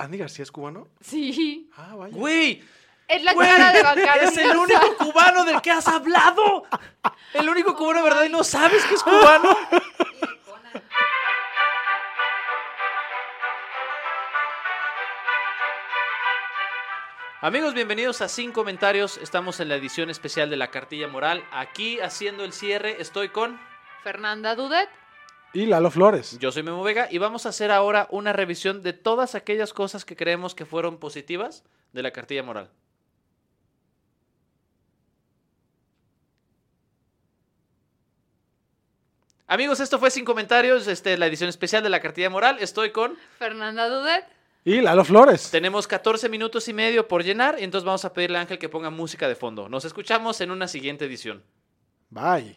¿Andy García es cubano? Sí. Ah, vaya. ¡Güey! Es la ¡Güey! cara de bancar. ¡Es el único cubano del que has hablado! El único cubano, ¿verdad? Y no sabes que es cubano. Amigos, bienvenidos a Sin Comentarios. Estamos en la edición especial de la Cartilla Moral. Aquí haciendo el cierre estoy con... Fernanda Dudet. Y Lalo Flores. Yo soy Memo Vega y vamos a hacer ahora una revisión de todas aquellas cosas que creemos que fueron positivas de la Cartilla Moral. Amigos, esto fue Sin Comentarios, este, la edición especial de la Cartilla Moral. Estoy con... Fernanda Dudet. Y Lalo Flores. Tenemos 14 minutos y medio por llenar y entonces vamos a pedirle a Ángel que ponga música de fondo. Nos escuchamos en una siguiente edición. Bye.